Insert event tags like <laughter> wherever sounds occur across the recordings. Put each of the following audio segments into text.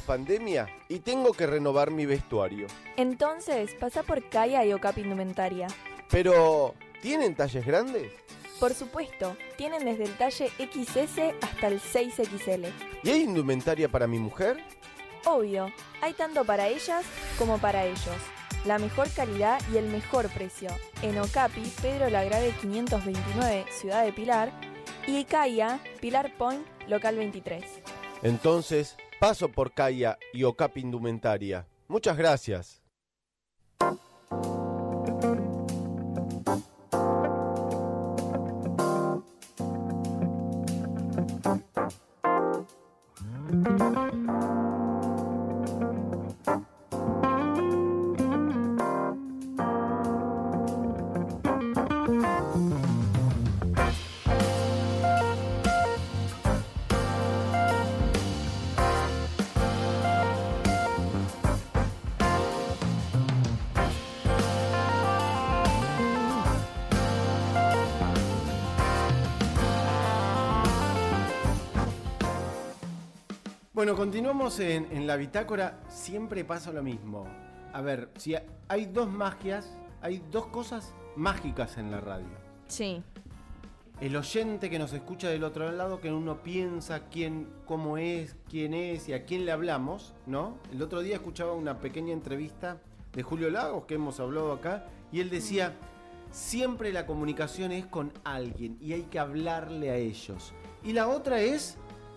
pandemia y tengo que renovar mi vestuario. Entonces, pasa por Kaya y Ocap Indumentaria. Pero, ¿tienen talles grandes? Por supuesto, tienen desde el talle XS hasta el 6XL. ¿Y hay indumentaria para mi mujer? Obvio, hay tanto para ellas como para ellos. La mejor calidad y el mejor precio. En Ocapi, Pedro Lagrave 529, Ciudad de Pilar. Y Kaya, Pilar Point, local 23. Entonces, paso por Kaya y Ocap Indumentaria. Muchas gracias. Bueno, continuamos en, en la bitácora. Siempre pasa lo mismo. A ver, si hay dos magias, hay dos cosas mágicas en la radio. Sí. El oyente que nos escucha del otro lado, que uno piensa quién, cómo es, quién es y a quién le hablamos, ¿no? El otro día escuchaba una pequeña entrevista de Julio Lagos que hemos hablado acá y él decía, siempre la comunicación es con alguien y hay que hablarle a ellos. Y la otra es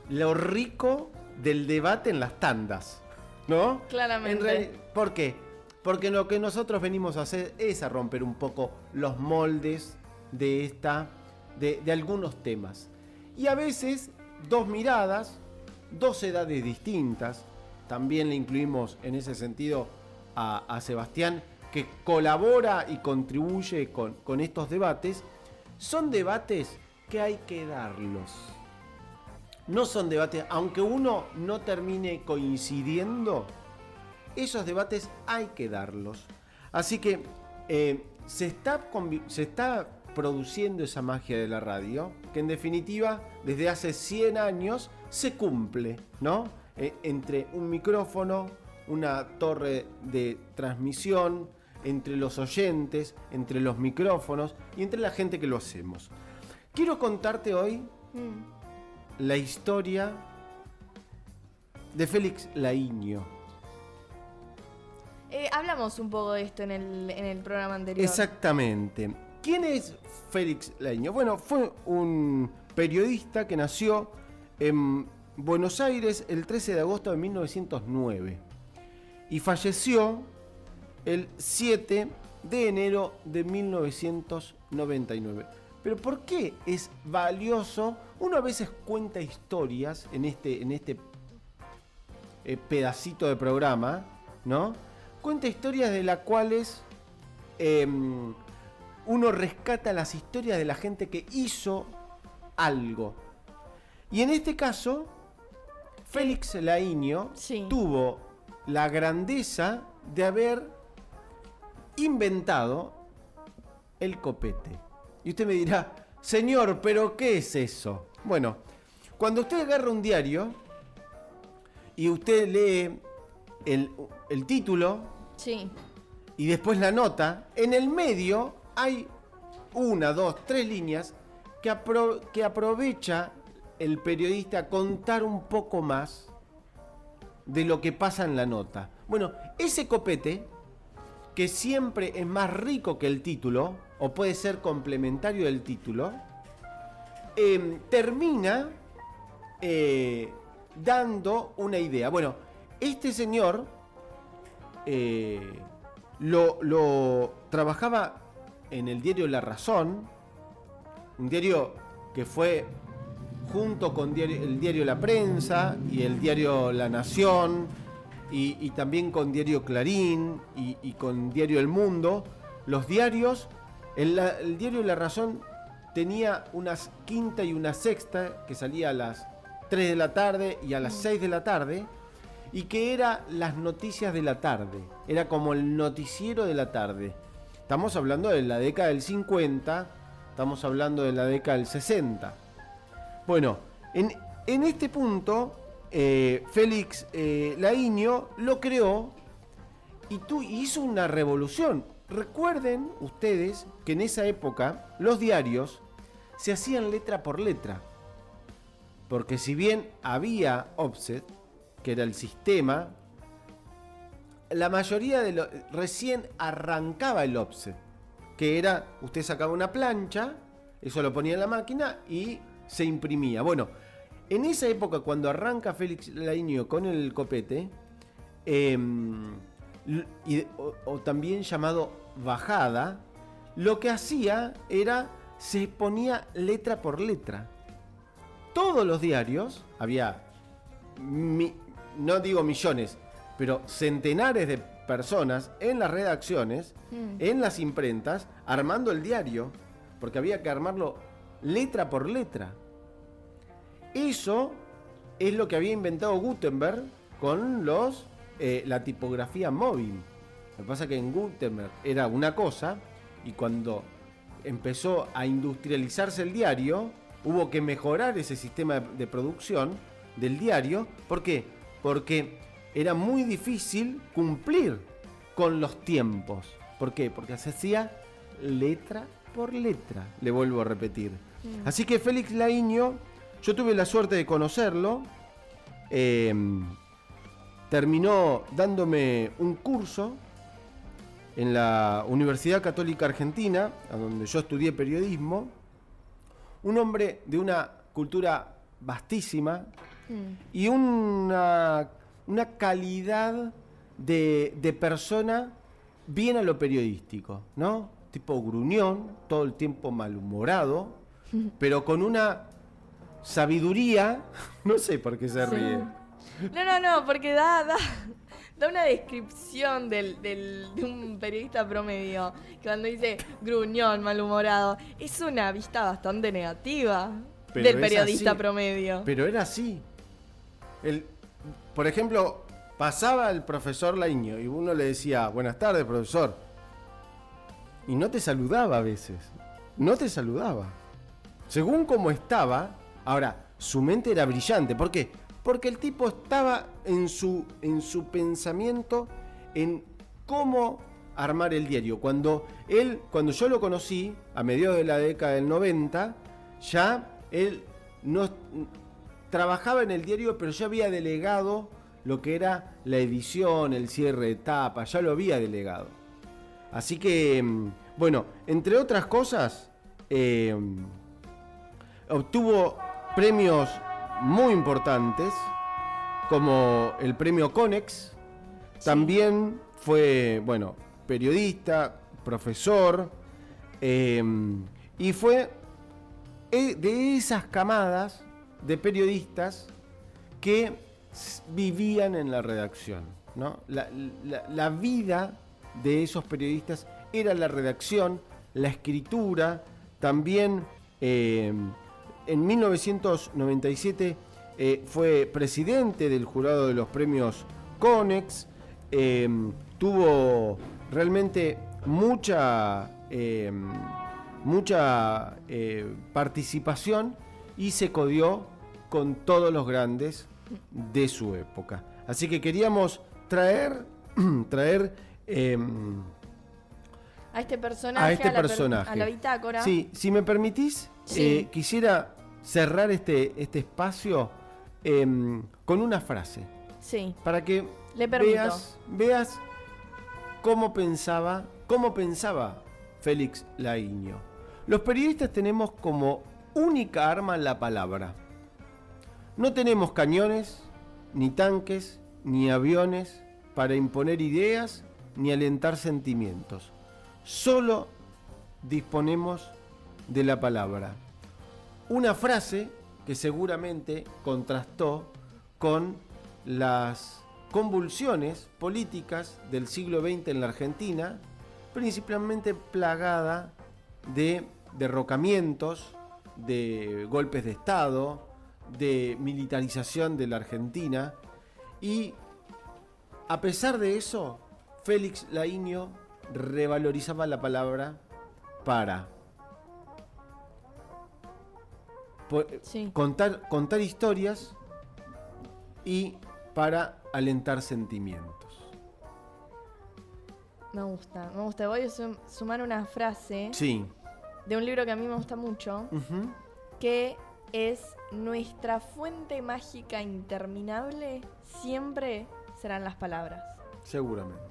lo rico del debate en las tandas, ¿no? Claramente. En ¿Por qué? Porque lo que nosotros venimos a hacer es a romper un poco los moldes de esta, de, de algunos temas. Y a veces dos miradas, dos edades distintas. También le incluimos en ese sentido a, a Sebastián, que colabora y contribuye con, con estos debates. Son debates que hay que darlos no son debates, aunque uno no termine coincidiendo, esos debates hay que darlos. Así que eh, se, está se está produciendo esa magia de la radio, que en definitiva desde hace 100 años se cumple, ¿no? Eh, entre un micrófono, una torre de transmisión, entre los oyentes, entre los micrófonos y entre la gente que lo hacemos. Quiero contarte hoy Mm. La historia de Félix Laiño. Eh, hablamos un poco de esto en el, en el programa anterior. Exactamente. ¿Quién es Félix Laiño? Bueno, fue un periodista que nació en Buenos Aires el 13 de agosto de 1909 y falleció el 7 de enero de 1999. Pero ¿por qué es valioso? Uno a veces cuenta historias en este, en este eh, pedacito de programa, ¿no? Cuenta historias de las cuales em, uno rescata las historias de la gente que hizo algo. Y en este caso, Félix Laiño Sí. tuvo la grandeza de haber inventado el copete. Y usted me dirá, señor, pero ¿qué es eso? Bueno, cuando usted agarra un diario y usted lee el, el título Sí. y después la nota, en el medio hay una, dos, tres líneas que, apro- que aprovecha el periodista a contar un poco más de lo que pasa en la nota. Bueno, ese copete, que siempre es más rico que el título, o puede ser complementario del título, eh, termina eh, dando una idea. Bueno, este señor eh, lo, trabajaba en el diario La Razón, un diario que fue junto con el diario La Prensa y el diario La Nación y, y también con diario Clarín y, y con diario El Mundo, los diarios, el, el diario La Razón tenía unas quinta y una sexta que salía a las 3 de la tarde y a las 6 de la tarde y que era las noticias de la tarde, era como el noticiero de la tarde. Estamos hablando de la década del 50, estamos hablando de la década del 60. Bueno, en, en este punto eh, Félix eh, lo creó y tú, hizo una revolución. Recuerden ustedes que en esa época los diarios se hacían letra por letra. Porque si bien había offset, que era el sistema, la mayoría de los... recién arrancaba el offset, que era, usted sacaba una plancha, eso lo ponía en la máquina y se imprimía. Bueno, en esa época cuando arranca Félix Lainio con el copete, em, o, también llamado bajada, lo que hacía era, se ponía letra por letra. Todos los diarios, había, no digo millones, pero centenares de personas en las redacciones, mm. en las imprentas, armando el diario, porque había que armarlo letra por letra. Eso es lo que había inventado Gutenberg con los eh, la tipografía móvil. Lo que pasa es que en Gutenberg era una cosa y cuando empezó a industrializarse el diario, hubo que mejorar ese sistema de producción del diario. ¿Por qué? Porque era muy difícil cumplir con los tiempos. ¿Por qué? Porque se hacía letra por letra, le vuelvo a repetir. Mm. Así que Félix Laiño, yo tuve la suerte de conocerlo. Eh, terminó dándome un curso en la Universidad Católica Argentina, donde yo estudié periodismo, un hombre de una cultura vastísima mm. y una, una calidad de, de, persona bien a lo periodístico, ¿no? Tipo gruñón, todo el tiempo malhumorado, <laughs> pero con una sabiduría, no sé por qué se ríe. No, no, no, porque da, da, da una descripción del, del, de un periodista promedio. Que cuando dice gruñón, malhumorado, es una vista bastante negativa del periodista promedio. Pero era así. El, por ejemplo, pasaba el profesor Laiño y uno le decía, buenas tardes, profesor. Y no te saludaba a veces. No te saludaba. Según cómo estaba, ahora, su mente era brillante. ¿Por qué? porque el tipo estaba en su, en su pensamiento en cómo armar el diario. Cuando él, cuando yo lo conocí, a mediados de la década del 90, ya él no trabajaba en el diario, pero ya había delegado lo que era la edición, el cierre de etapa, ya lo había delegado. Así que, mm, bueno, entre otras cosas, eh, obtuvo premios muy importantes, como el premio Conex. También fue, bueno, periodista, profesor, em, y fue e, de esas camadas de periodistas que vivían en la redacción. ¿no? La, vida de esos periodistas era la redacción, la escritura, también em, en 1997 eh, fue presidente del jurado de los premios Conex, em, tuvo realmente mucha, em, mucha eh, participación y se codió con todos los grandes de su época. Así que queríamos traer, <clears throat> traer em, a este personaje, a, este personaje. a la bitácora. Sí, si me permitís, eh, quisiera cerrar este, este espacio em, con una frase. Sí. Para que veas, veas cómo pensaba, cómo pensaba Félix Laiño. Los periodistas tenemos como única arma la palabra. No tenemos cañones, ni tanques, ni aviones para imponer ideas ni alentar sentimientos. Solo disponemos de la palabra. Una frase que seguramente contrastó con las convulsiones políticas del siglo XX en la Argentina, principalmente plagada de derrocamientos, de golpes de Estado, de militarización de la Argentina. Y a pesar de eso, Félix Laíño revalorizaba la palabra para contar, contar historias y para alentar sentimientos. Me gusta, me gusta. Voy a sum- sumar una frase Sí. de un libro que a mí me gusta mucho, que es nuestra fuente mágica interminable siempre serán las palabras. Seguramente.